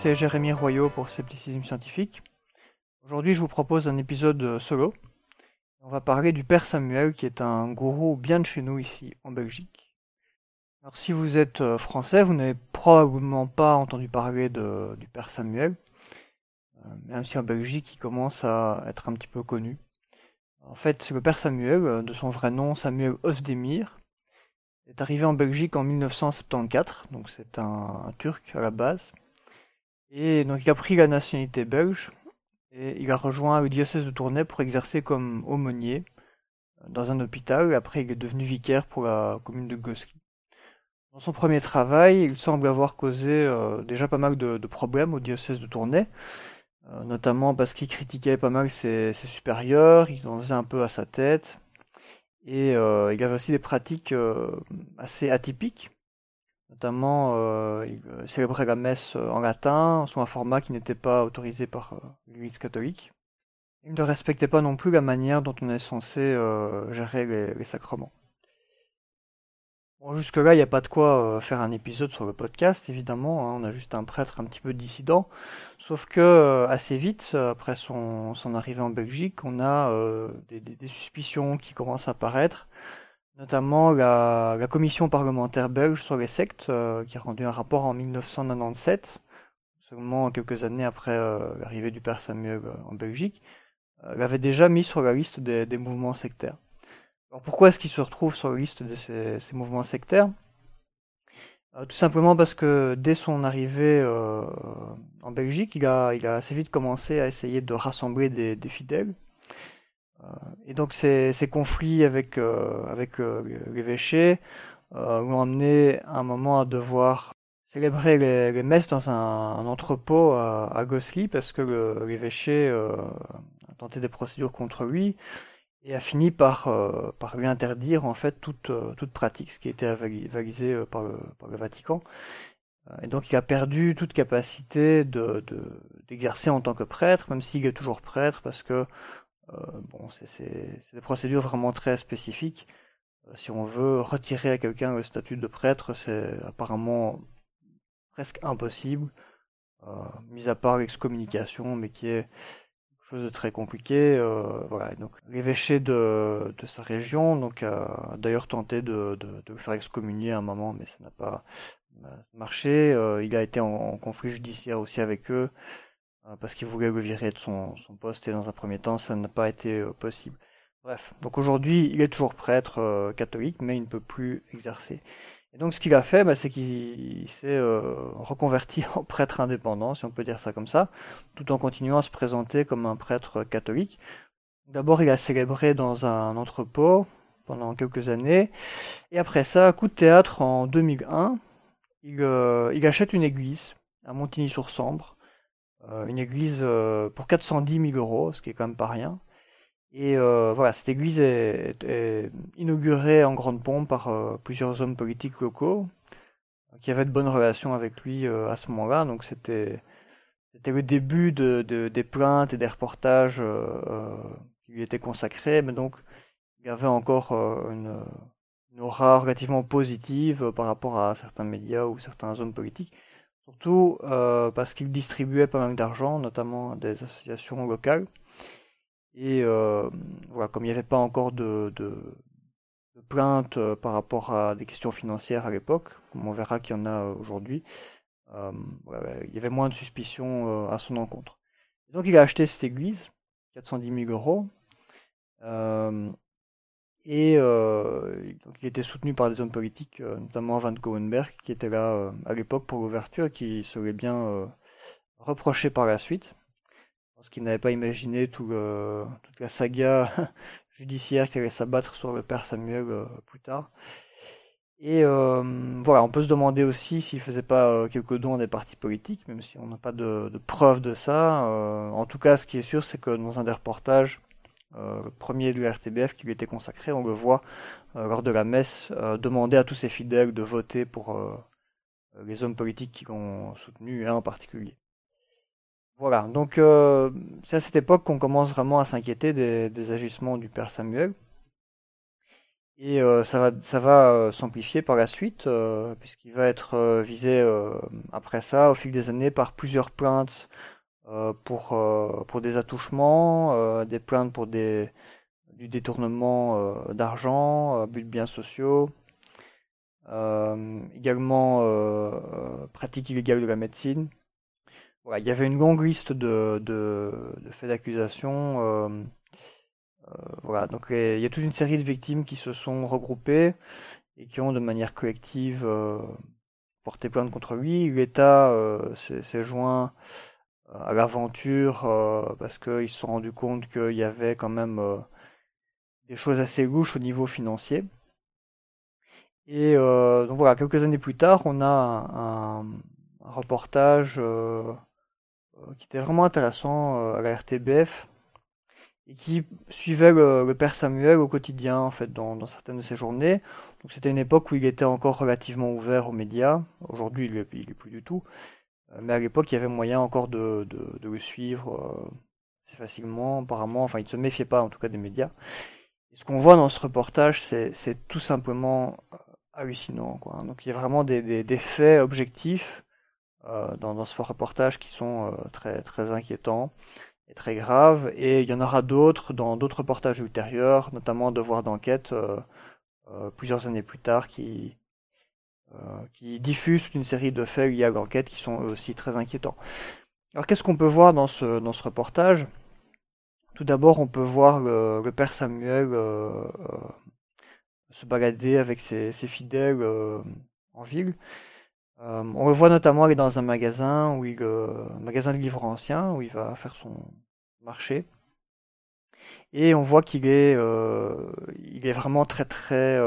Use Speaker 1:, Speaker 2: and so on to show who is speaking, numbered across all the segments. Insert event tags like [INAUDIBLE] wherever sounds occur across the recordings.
Speaker 1: C'est Jérémy Royaux pour Scepticisme Scientifique. Aujourd'hui, je vous propose un épisode euh, solo. On va parler du Père Samuel, qui est un gourou bien de chez nous ici en Belgique. Alors, si vous êtes euh, français, vous n'avez probablement pas entendu parler du Père Samuel, euh, même si en Belgique, il commence à être un petit peu connu. En fait, c'est le Père Samuel, de son vrai nom Samuel Osdemir, est arrivé en Belgique en 1974, donc c'est un Turc à la base. Et donc il a pris la nationalité belge et il a rejoint le diocèse de Tournai pour exercer comme aumônier euh, dans un hôpital. Après, il est devenu vicaire pour la commune de Goski. Dans son premier travail, il semble avoir causé euh, déjà pas mal de, problèmes au diocèse de Tournai, euh, notamment parce qu'il critiquait pas mal ses, supérieurs, il en faisait un peu à sa tête, et il avait aussi des pratiques assez atypiques. Notamment, euh, il euh, célébrait la messe euh, en latin, sous un format qui n'était pas autorisé par l'Église catholique. Il ne respectait pas non plus la manière dont on est censé euh, gérer les, sacrements. Bon, jusque-là, il n'y a pas de quoi faire un épisode sur le podcast, évidemment. Hein, on a juste un prêtre un petit peu dissident. Sauf que, assez vite, après son, arrivée en Belgique, on a des, suspicions qui commencent à apparaître notamment la, commission parlementaire belge sur les sectes, euh, qui a rendu un rapport en 1997, seulement quelques années après euh, l'arrivée du père Samuel euh, en Belgique, l'avait déjà mis sur la liste des, mouvements sectaires. Alors pourquoi est-ce qu'il se retrouve sur la liste de ces, mouvements sectaires? Tout simplement parce que dès son arrivée en Belgique, il a, assez vite commencé à essayer de rassembler des fidèles et donc ces, ces conflits avec, euh, avec euh, l'évêché euh, l'ont amené à un moment à devoir célébrer les, les messes dans un, un entrepôt à, à, Gosselies parce que l'évêché a tenté des procédures contre lui et a fini par, par lui interdire en fait toute, toute pratique, ce qui était avalisé par le, par le Vatican. Et donc il a perdu toute capacité de, d'exercer de, en tant que prêtre, même s'il est toujours prêtre, parce que euh, bon, c'est des procédures vraiment très spécifiques. Euh, si on veut retirer à quelqu'un le statut de prêtre, c'est apparemment presque impossible, euh, mis à part l'excommunication, mais qui est quelque chose de très compliqué. Euh, voilà. Donc l'évêché de, de, sa région, donc a d'ailleurs tenté de, de, de, le faire excommunier à un moment, mais ça n'a pas marché. Euh, il a été en, conflit judiciaire aussi avec eux. Euh, parce qu'il voulait le virer de son, son, poste et dans un premier temps ça n'a pas été euh, possible. Bref, donc aujourd'hui il est toujours prêtre euh, catholique mais il ne peut plus exercer. Et donc ce qu'il a fait, bah, c'est qu'il s'est euh, reconverti [LAUGHS] en prêtre indépendant, si on peut dire ça comme ça, tout en continuant à se présenter comme un prêtre catholique. D'abord il a célébré dans un entrepôt pendant quelques années, et après ça, coup de théâtre en 2001, il, euh, il achète une église à Montigny-sur-Sambre, une église euh, pour 410 000 euros, ce qui est quand même pas rien. Et euh, voilà, cette église est, est, inaugurée en grande pompe par euh, plusieurs hommes politiques locaux qui avaient de bonnes relations avec lui euh, à ce moment-là. Donc c'était c'était le début de, de, des plaintes et des reportages qui lui étaient consacrés, mais donc il y avait encore une, une aura relativement positive par rapport à certains médias ou certains hommes politiques. Surtout euh, parce qu'il distribuait pas mal d'argent, notamment à des associations locales. Et euh, voilà, comme il n'y avait pas encore de, de, de plaintes euh, par rapport à des questions financières à l'époque, comme on verra qu'il y en a aujourd'hui, euh, voilà, il y avait moins de suspicions euh, à son encontre. Donc il a acheté cette église, 410 000 euros. Et euh, donc, il était soutenu par des hommes politiques, euh, notamment Van Cowenberg, qui était là euh, à l'époque pour l'ouverture qui serait bien euh, reproché par la suite, parce qu'il n'avait pas imaginé tout le, toute la saga [LAUGHS] judiciaire qui allait s'abattre sur le père Samuel euh, plus tard. Et euh, voilà, on peut se demander aussi s'il faisait pas quelques dons à des partis politiques, même si on n'a pas de, de preuves de ça. en tout cas, ce qui est sûr, c'est que dans un des reportages, premier du RTBF qui lui était consacré, on le voit euh, lors de la messe euh, demander à tous ses fidèles de voter pour les hommes politiques qui l'ont soutenu, un en particulier. Voilà, donc c'est à cette époque qu'on commence vraiment à s'inquiéter des, agissements du père Samuel. Et ça va, ça va s'amplifier par la suite, puisqu'il va être visé après ça, au fil des années, par plusieurs plaintes pour, pour des attouchements, des plaintes pour des, du détournement d'argent, but de biens sociaux, également pratique illégale de la médecine. Voilà, il y avait une longue liste de, de, de faits d'accusation euh, voilà, donc il y a toute une série de victimes qui se sont regroupées et qui ont de manière collective euh, porté plainte contre lui. L'État euh, s'est joint à l'aventure parce qu'ils se sont rendus compte qu'il y avait quand même des choses assez louches au niveau financier. Et donc voilà, quelques années plus tard, on a un, reportage qui était vraiment intéressant à la RTBF et qui suivait le, père Samuel au quotidien, en fait, dans, certaines de ses journées. Donc c'était une époque où il était encore relativement ouvert aux médias. Aujourd'hui, il n'est plus du tout. Euh, mais à l'époque, il y avait moyen encore de, de, le suivre euh, assez facilement, apparemment. Enfin, il ne se méfiait pas, en tout cas, des médias. Et ce qu'on voit dans ce reportage, c'est tout simplement euh, hallucinant. Quoi. Donc il y a vraiment des, des, des faits objectifs dans, dans, ce reportage qui sont très, très inquiétants est très grave. Et il y en aura d'autres dans d'autres reportages ultérieurs, notamment Devoir d'enquête, euh, euh, plusieurs années plus tard, qui, euh, qui diffusent une série de faits liés à l'enquête qui sont aussi très inquiétants. Alors qu'est-ce qu'on peut voir dans ce, dans ce reportage? Tout d'abord, on peut voir le, père Samuel se balader avec ses, ses fidèles en ville. Euh, on le voit notamment aller dans un magasin, où il, euh, un magasin de livres anciens, où il va faire son marché. Et on voit qu'il est, euh, il est vraiment très très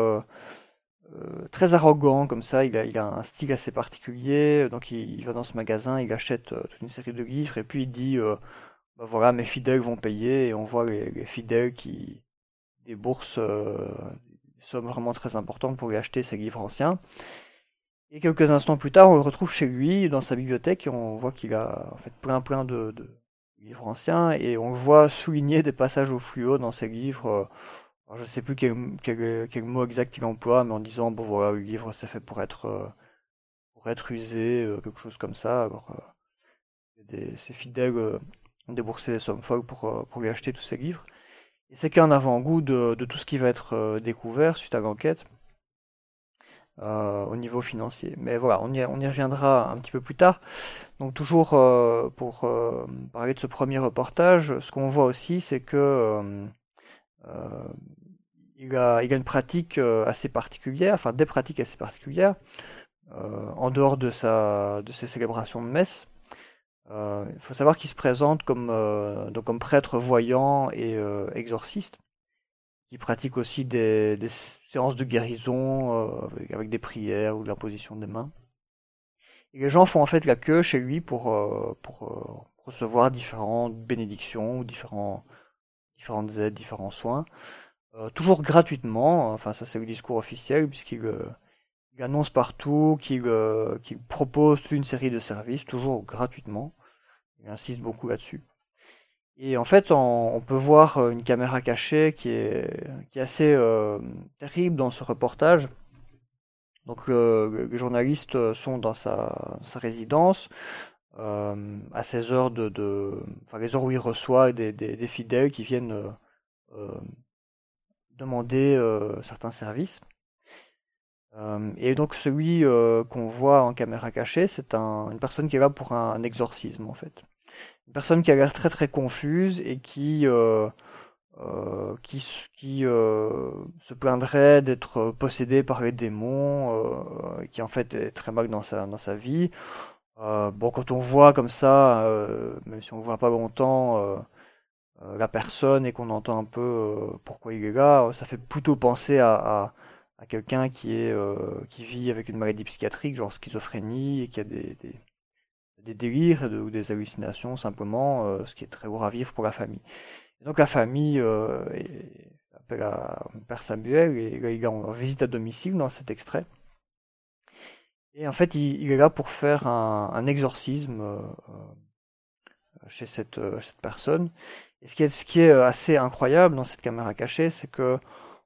Speaker 1: très arrogant comme ça. Il a, un style assez particulier. Donc il, va dans ce magasin, il achète toute une série de livres et puis il dit bah voilà mes fidèles vont payer. Et on voit les, les fidèles qui déboursent des sommes vraiment très importantes pour lui acheter ces livres anciens. Et quelques instants plus tard, on le retrouve chez lui, dans sa bibliothèque, et on voit qu'il a en fait plein plein de, livres anciens, et on le voit souligner des passages au fluo dans ses livres. Alors, je ne sais plus quel, quel, mot exact il emploie, mais en disant, bon voilà, le livre c'est fait pour être, euh, pour être usé, euh, quelque chose comme ça. Alors, euh, des, ses fidèles ont déboursé des sommes folles pour, pour lui acheter tous ces livres. Et c'est qu'un avant-goût de, de, tout ce qui va être découvert suite à l'enquête. Euh, au niveau financier. Mais voilà, on y, on y, reviendra un petit peu plus tard. Donc toujours euh, pour euh, parler de ce premier reportage, ce qu'on voit aussi, c'est que il a, il, a, une pratique assez particulière, enfin des pratiques assez particulières, en dehors de, sa, de ses célébrations de messe. il faut savoir qu'il se présente comme, donc comme prêtre voyant et exorciste qui pratique aussi des, séances de guérison euh, avec, des prières ou de l'imposition des mains. Et les gens font en fait la queue chez lui pour, euh, pour euh, recevoir différentes bénédictions ou différents, différentes aides, différents soins. Toujours gratuitement, enfin ça c'est le discours officiel puisqu'il annonce partout qu'il propose une série de services, toujours gratuitement. Il insiste beaucoup là-dessus. Et en fait, on, peut voir euh, une caméra cachée qui est, qui est assez euh, terrible dans ce reportage. Donc, euh, les journalistes sont dans sa, sa résidence à ces heures de, de, enfin les heures où il reçoit des, des, des fidèles qui viennent demander certains services. et donc celui qu'on voit en caméra cachée, c'est un, une personne qui est là pour un exorcisme en fait une personne qui a l'air très très confuse et qui euh, euh, qui, qui euh, se plaindrait d'être possédé par les démons, qui en fait est très mal dans sa, dans sa vie. bon, quand on voit comme ça, même si on ne voit pas longtemps la personne et qu'on entend un peu pourquoi il est là, ça fait plutôt penser à, à, quelqu'un qui, est qui vit avec une maladie psychiatrique, genre schizophrénie, et qui a des, des délires ou des hallucinations simplement, euh, ce qui est très lourd à vivre pour la famille. Donc la famille euh, appelle à Père Samuel et là, il est en visite à domicile dans cet extrait. Et en fait, il, est là pour faire un, exorcisme euh, chez cette, cette, personne. Et ce qui, est, ce qui est assez incroyable dans cette caméra cachée, c'est que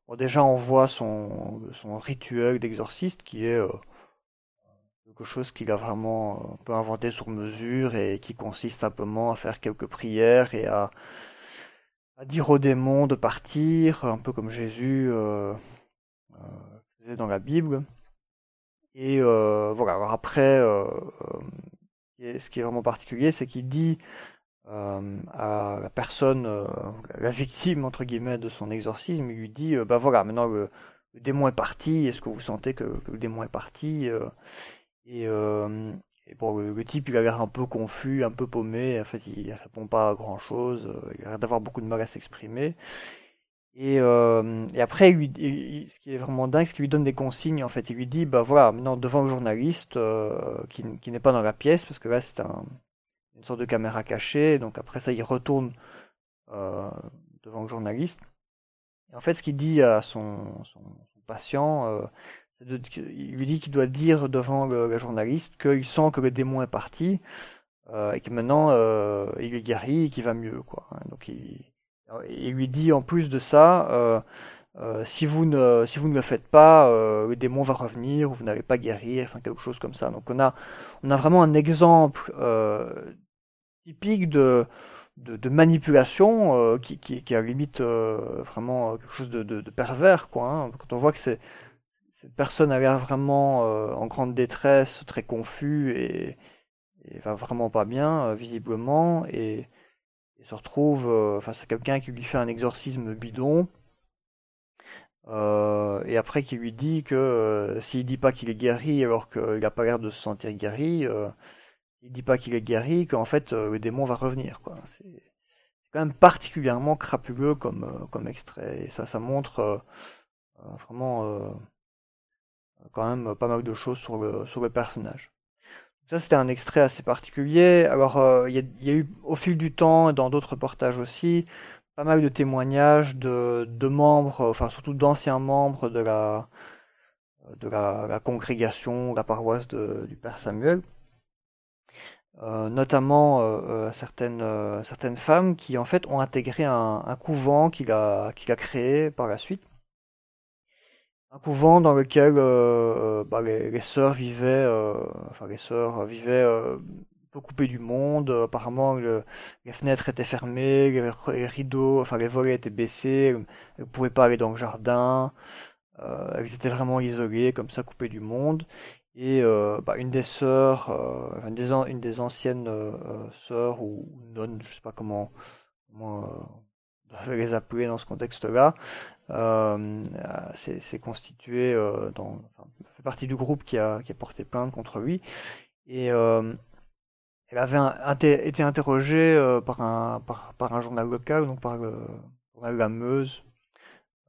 Speaker 1: Bon, déjà, on voit son, son rituel d'exorciste qui est quelque chose qu'il a vraiment peu inventé sur mesure et qui consiste simplement à faire quelques prières et à, à dire aux démons de partir, un peu comme Jésus euh, faisait dans la Bible. Et voilà, alors après, ce qui est vraiment particulier, c'est qu'il dit euh, à la personne, euh, la victime entre guillemets de son exorcisme, il lui dit euh, bah voilà, maintenant le, démon est parti, est-ce que vous sentez que, le démon est parti et, bon, le, type il a l'air un peu confus, un peu paumé, en fait il répond pas à grand chose, il a l'air d'avoir beaucoup de mal à s'exprimer. Et, et, après, lui, ce qui est vraiment dingue, c'est qu'il lui donne des consignes. En fait, il lui dit, bah voilà, maintenant devant le journaliste qui, qui n'est pas dans la pièce, parce que là c'est un, une sorte de caméra cachée. Donc après ça, il retourne euh, devant le journaliste. Et en fait, ce qu'il dit à son, son, patient, euh, il lui dit qu'il doit dire devant le, journaliste qu'il sent que le démon est parti euh, et que maintenant il est guéri et qu'il va mieux. Quoi. Donc il, il, lui dit en plus de ça. si, vous ne, si vous ne le faites pas, le démon va revenir, ou vous n'allez pas guérir, enfin quelque chose comme ça. Donc on a, on a vraiment un exemple typique de, de, manipulation euh, qui, qui, qui, a limite euh, vraiment quelque chose de, de, pervers. Quoi, hein. Quand on voit que cette personne a l'air vraiment euh, en grande détresse, très confus et, et va vraiment pas bien, visiblement, et, se retrouve face à quelqu'un qui lui fait un exorcisme bidon. et après qui lui dit que s'il dit pas qu'il est guéri alors qu'il n'a pas l'air de se sentir guéri, il dit pas qu'il est guéri, qu'en fait euh, le démon va revenir. Quoi. C'est quand même particulièrement crapuleux comme, euh, comme extrait. Et ça, ça montre euh, vraiment quand même pas mal de choses sur le, sur le personnage. Ça, c'était un extrait assez particulier. Alors, il y, a eu au fil du temps, et dans d'autres reportages aussi, pas mal de témoignages de, de membres, enfin surtout d'anciens membres de la, de la, la congrégation, la paroisse de, du Père Samuel, euh, notamment euh, euh, certaines, certaines femmes qui en fait ont intégré un, un couvent qu'il a, qu'il a créé par la suite. Un couvent dans lequel bah, les, les, sœurs vivaient, enfin les sœurs vivaient peu coupées du monde. Apparemment, les fenêtres étaient fermées, les, rideaux, enfin les volets étaient baissés, elles ne pouvaient pas aller dans le jardin. elles étaient vraiment isolées, comme ça, coupées du monde. Et euh, bah, une des sœurs, euh, une, des anciennes euh, sœurs ou nonnes, je sais pas comment, comment devait les appeler dans ce contexte-là, c'est constitué dans, enfin, fait partie du groupe qui a, qui a porté plainte contre lui. Et elle avait été interrogée par, un, par, par, un journal local, donc par le journal La Meuse,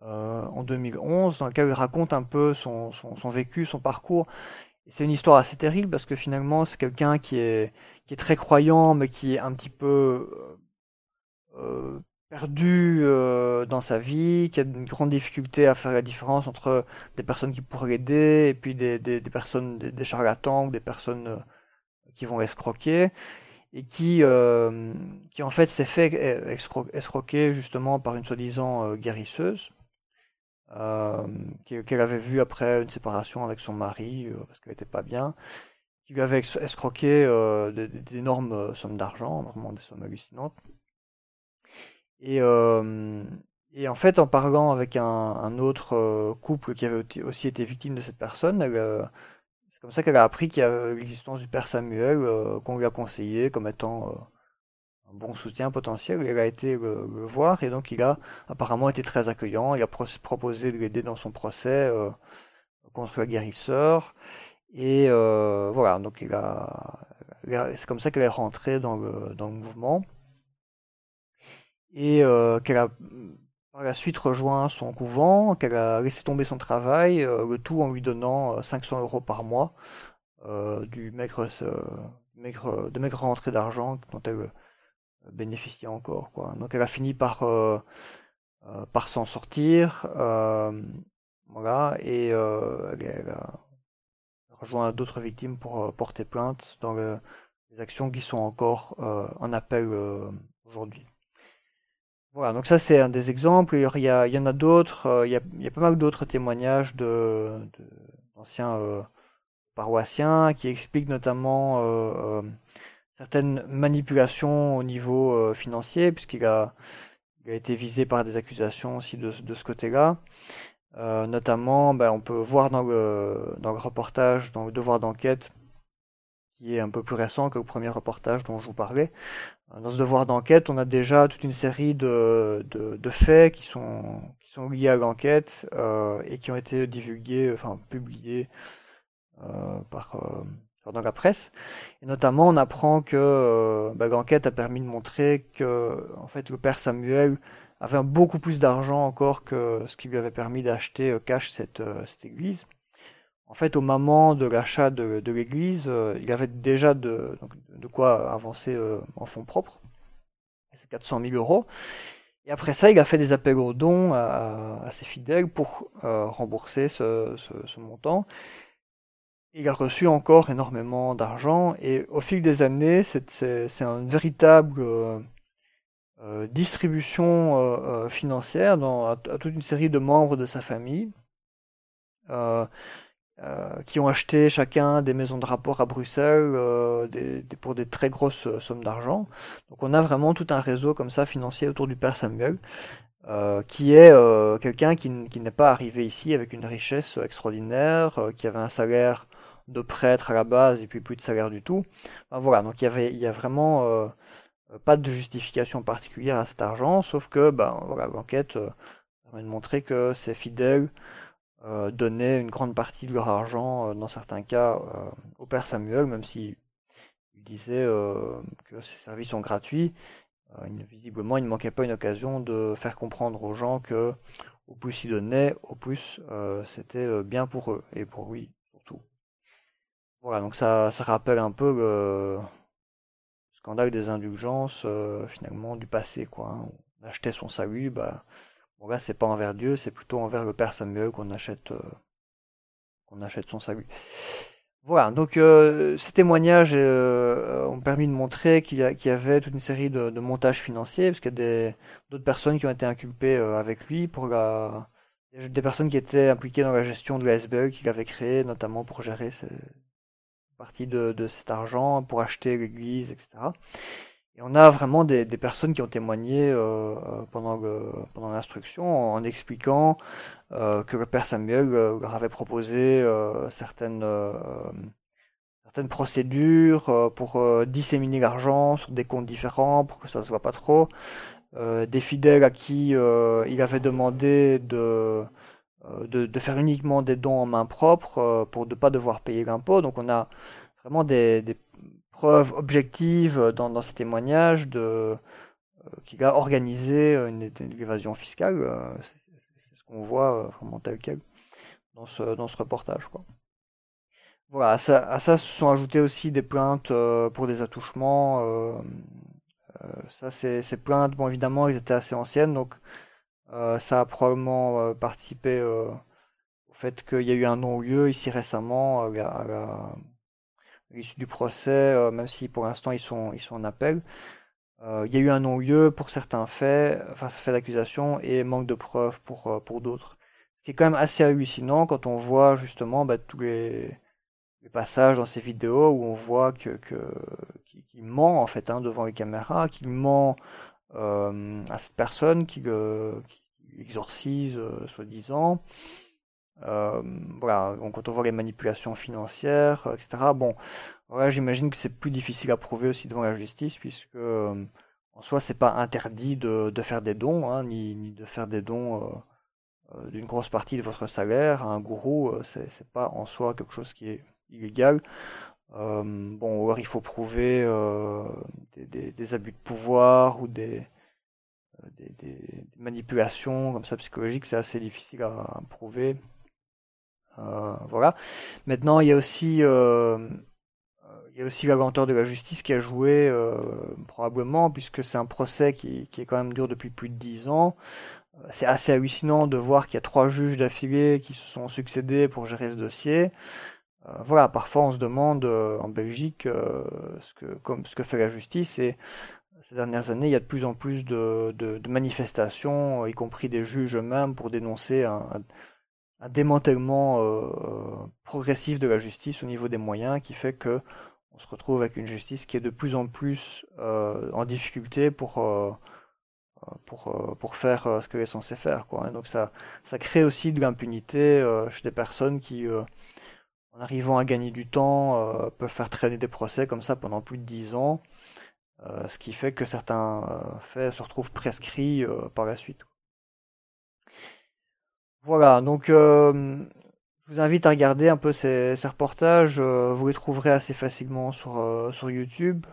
Speaker 1: en 2011, dans lequel il raconte un peu son, son, son vécu, son parcours. C'est une histoire assez terrible parce que finalement, c'est quelqu'un qui est, très croyant, mais qui est un petit peu euh, euh perdu euh, dans sa vie, qui a une grande difficulté à faire la différence entre des personnes qui pourraient l'aider et puis des, personnes, des, charlatans ou des personnes qui vont l'escroquer et qui, qui en fait s'est fait escroquer justement par une soi-disant guérisseuse qu'elle avait vu après une séparation avec son mari, euh, parce qu'elle n'était pas bien, qui lui avait escroqué euh, d'énormes sommes d'argent, vraiment des sommes hallucinantes. Et, et en fait, en parlant avec un, un autre couple qui avait aussi été victime de cette personne, c'est comme ça qu'elle a appris qu'il y a l'existence du père Samuel, qu'on lui a conseillé comme étant un bon soutien potentiel. Il a été le, voir et donc il a apparemment été très accueillant. Il a proposé de l'aider dans son procès euh, contre la guérisseur. Et euh, voilà, donc il a, c'est comme ça qu'elle est rentrée dans le, dans le mouvement. Et euh, qu'elle a par la suite rejoint son couvent, qu'elle a laissé tomber son travail, le tout en lui donnant 500 euros par mois du maigre, maigre, de maigre rentrée d'argent dont elle bénéficier encore. Quoi. Donc elle a fini par, euh, euh, par s'en sortir. Euh, voilà, et elle, a rejoint d'autres victimes pour porter plainte dans les actions qui sont encore en appel aujourd'hui. Voilà, donc ça c'est un des exemples. Il y, a, il y en a d'autres. Il, il, y a pas mal d'autres témoignages de, d'anciens paroissiens qui expliquent notamment certaines manipulations au niveau financier, puisqu'il a, a été visé par des accusations aussi de, de ce côté-là. Euh, notamment, ben, on peut voir dans le, dans le reportage, dans le devoir d'enquête, qui est un peu plus récent que le premier reportage dont je vous parlais. Euh, dans ce devoir d'enquête, on a déjà toute une série de, de, de faits qui sont, qui sont liés à l'enquête euh, et qui ont été divulgués, enfin publiés euh, par, euh, dans la presse. Et notamment, on apprend que ben, l'enquête a permis de montrer que, en fait, le père Samuel avait beaucoup plus d'argent encore que ce qui lui avait permis d'acheter euh, cash cette, euh, cette église. En fait, au moment de l'achat de, de l'église, euh, il avait déjà de, de quoi avancer en fonds propres. C'est 400 000 euros. Et après ça, il a fait des appels aux dons à, à ses fidèles pour rembourser ce, ce, ce, montant. Il a reçu encore énormément d'argent et au fil des années, c'est un véritable euh, distribution euh, euh, financière à, toute une série de membres de sa famille qui ont acheté chacun des maisons de rapport à Bruxelles pour des très grosses sommes d'argent. Donc on a vraiment tout un réseau comme ça financier autour du père Samuel. Euh, qui est euh, quelqu'un qui, n'est pas arrivé ici avec une richesse extraordinaire, euh, qui avait un salaire de prêtre à la base et puis plus de salaire du tout. voilà, donc il y avait, il y a vraiment euh, pas de justification particulière à cet argent, sauf que ben, voilà, l'enquête euh, permet de montrer que ces fidèles euh, donnaient une grande partie de leur argent, dans certains cas, au Père Samuel, même s'il disait que ces services sont gratuits. visiblement, il ne manquait pas une occasion de faire comprendre aux gens que au plus ils donnaient, au plus c'était bien pour eux, et pour lui. Voilà, donc ça, ça rappelle un peu le, scandale des indulgences euh, finalement du passé quoi. Hein. On achetait son salut, bah bon là c'est pas envers Dieu, c'est plutôt envers le Père Samuel qu'on achète euh, qu'on achète son salut. Voilà, donc euh, ces témoignages ont permis de montrer qu'il y, avait toute une série de, montages financiers, parce qu'il y a d'autres personnes qui ont été inculpées avec lui pour la, des personnes qui étaient impliquées dans la gestion de la qu'il avait créé, notamment pour gérer partie de, cet argent pour acheter l'église, etc. Et on a vraiment des, des personnes qui ont témoigné euh, euh pendant, le, pendant l'instruction en expliquant euh, que le père Samuel euh, leur avait proposé euh, certaines, certaines procédures pour disséminer l'argent sur des comptes différents pour que ça se voit pas trop. des fidèles à qui il avait demandé de euh, de, faire uniquement des dons en main propre euh, pour ne pas devoir payer l'impôt. Donc on a vraiment des, preuves objectives dans, dans ces témoignages de euh, qu'il a organisé une, évasion fiscale. c'est ce qu'on voit vraiment tel quel dans ce, dans ce reportage. Quoi. Voilà, à ça, à ça, se sont ajoutées aussi des plaintes pour des attouchements. ça, c'est ces plaintes, bon évidemment, elles étaient assez anciennes, donc ça a probablement euh, participé euh, au fait qu'il y a eu un non-lieu ici récemment à l'issue du procès, même si pour l'instant ils sont, ils sont en appel. il y a eu un non-lieu pour certains faits, enfin faits d'accusation, et manque de preuves pour, pour d'autres. Ce qui est quand même assez hallucinant quand on voit justement bah, tous les, les, passages dans ces vidéos où on voit que, que qu'il ment en fait hein, devant les caméras, qu'il ment euh, à cette personne qui, euh, exorcise, euh, soi-disant. voilà, donc quand on voit les manipulations financières, etc. Bon, voilà, j'imagine que c'est plus difficile à prouver aussi devant la justice, puisque en soi, c'est pas interdit de, faire des dons, hein, ni, de faire des dons d'une grosse partie de votre salaire à un gourou. c'est pas en soi quelque chose qui est illégal. Euh, bon, il faut prouver euh, des, abus de pouvoir ou des, euh, des, manipulations comme ça psychologiques, c'est assez difficile à, prouver. Euh, voilà. Maintenant, il y a aussi il y a aussi la lenteur de la justice qui a joué probablement puisque c'est un procès qui, qui, est quand même dur depuis plus de dix ans. C'est assez hallucinant de voir qu'il y a trois juges d'affilée qui se sont succédés pour gérer ce dossier. Euh, voilà, parfois on se demande euh, en Belgique euh, ce, que, comme, ce que fait la justice et ces dernières années, il y a de plus en plus de, manifestations, y compris des juges eux-mêmes, pour dénoncer un, démantèlement progressif de la justice au niveau des moyens, qui fait que on se retrouve avec une justice qui est de plus en plus en difficulté pour pour, faire ce qu'elle est censée faire. Donc ça crée aussi de l'impunité chez des personnes qui, en arrivant à gagner du temps, euh, peuvent faire traîner des procès comme ça pendant plus de 10 ans, euh, ce qui fait que certains euh, faits se retrouvent prescrits par la suite. Voilà, donc je vous invite à regarder un peu ces, reportages, vous les trouverez assez facilement sur, sur YouTube.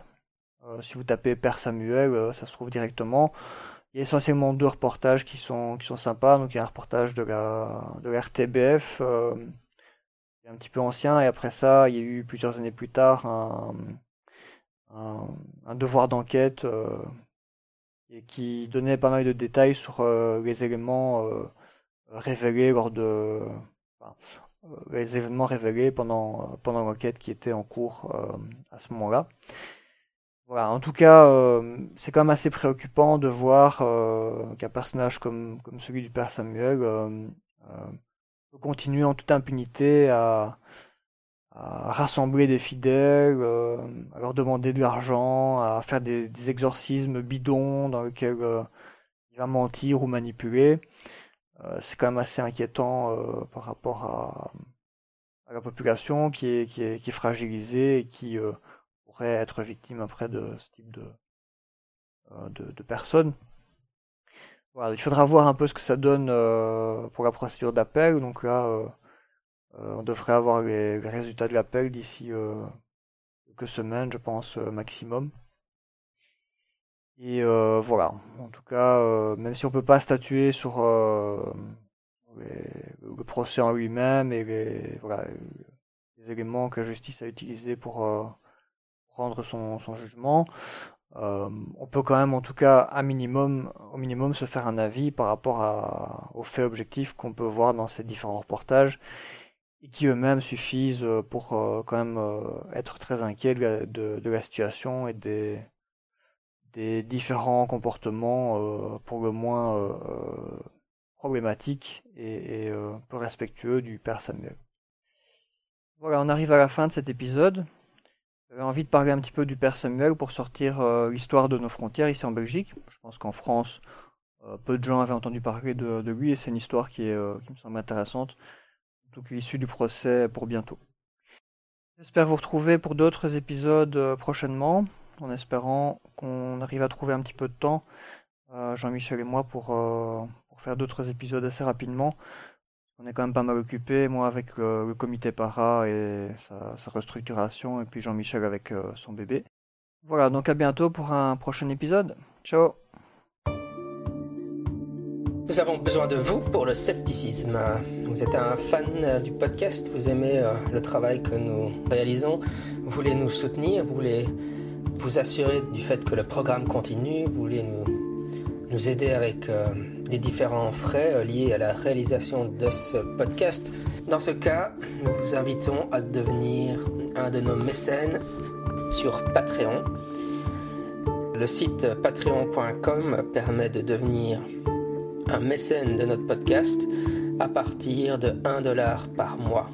Speaker 1: si vous tapez Père Samuel, ça se trouve directement. Il y a essentiellement deux reportages qui sont, qui sont sympas. Donc il y a un reportage de la, de la RTBF un petit peu ancien, et après ça, il y a eu plusieurs années plus tard un, un, devoir d'enquête euh, qui donnait pas mal de détails sur euh, les éléments euh, révélés lors de les événements révélés pendant pendant l'enquête qui était en cours à ce moment-là. Voilà, en tout cas, c'est quand même assez préoccupant de voir qu'un personnage comme, comme celui du père Samuel continuer en toute impunité à, rassembler des fidèles, euh, à leur demander de l'argent, à faire des, exorcismes bidons dans lesquels euh, il va mentir ou manipuler. Euh, c'est quand même assez inquiétant par rapport à, la population qui est, qui est, qui est fragilisée et qui pourrait être victime après de ce type de, de personnes il faudra voir un peu ce que ça donne euh, pour la procédure d'appel. Donc là, euh, euh, on devrait avoir les, résultats de l'appel d'ici quelques semaines, je pense, maximum. Et voilà. En tout cas, même si on peut pas statuer sur le procès en lui-même et les, les éléments que la justice a utilisés pour rendre son jugement, euh, on peut quand même, en tout cas, au minimum, se faire un avis par rapport à, aux faits objectifs qu'on peut voir dans ces différents reportages et qui eux-mêmes suffisent pour euh, quand même euh, être très inquiets de, la situation et des, des différents comportements pour le moins problématiques et, et peu respectueux du père Samuel. Voilà, on arrive à la fin de cet épisode. J'avais envie de parler un petit peu du Père Samuel pour sortir euh, l'histoire de nos frontières ici en Belgique. Je pense qu'en France, euh, peu de gens avaient entendu parler de, lui et c'est une histoire qui, est, euh, qui me semble intéressante, surtout l'issue du procès pour bientôt. J'espère vous retrouver pour d'autres épisodes prochainement, en espérant qu'on arrive à trouver un petit peu de temps, Jean-Michel et moi, pour, pour faire d'autres épisodes assez rapidement. On est quand même pas mal occupé, moi avec le, comité para et sa, restructuration, et puis Jean-Michel avec euh, son bébé. Voilà, donc à bientôt pour un prochain épisode. Ciao
Speaker 2: Nous avons besoin de vous pour le scepticisme. Vous êtes un fan du podcast, vous aimez euh, le travail que nous réalisons, vous voulez nous soutenir, vous voulez vous assurer du fait que le programme continue, vous voulez nous, nous aider avec... Euh, des différents frais euh, liés à la réalisation de ce podcast. Dans ce cas, nous vous invitons à devenir un de nos mécènes sur Patreon. Le site patreon.com permet de devenir un mécène de notre podcast à partir de 1 dollar par mois.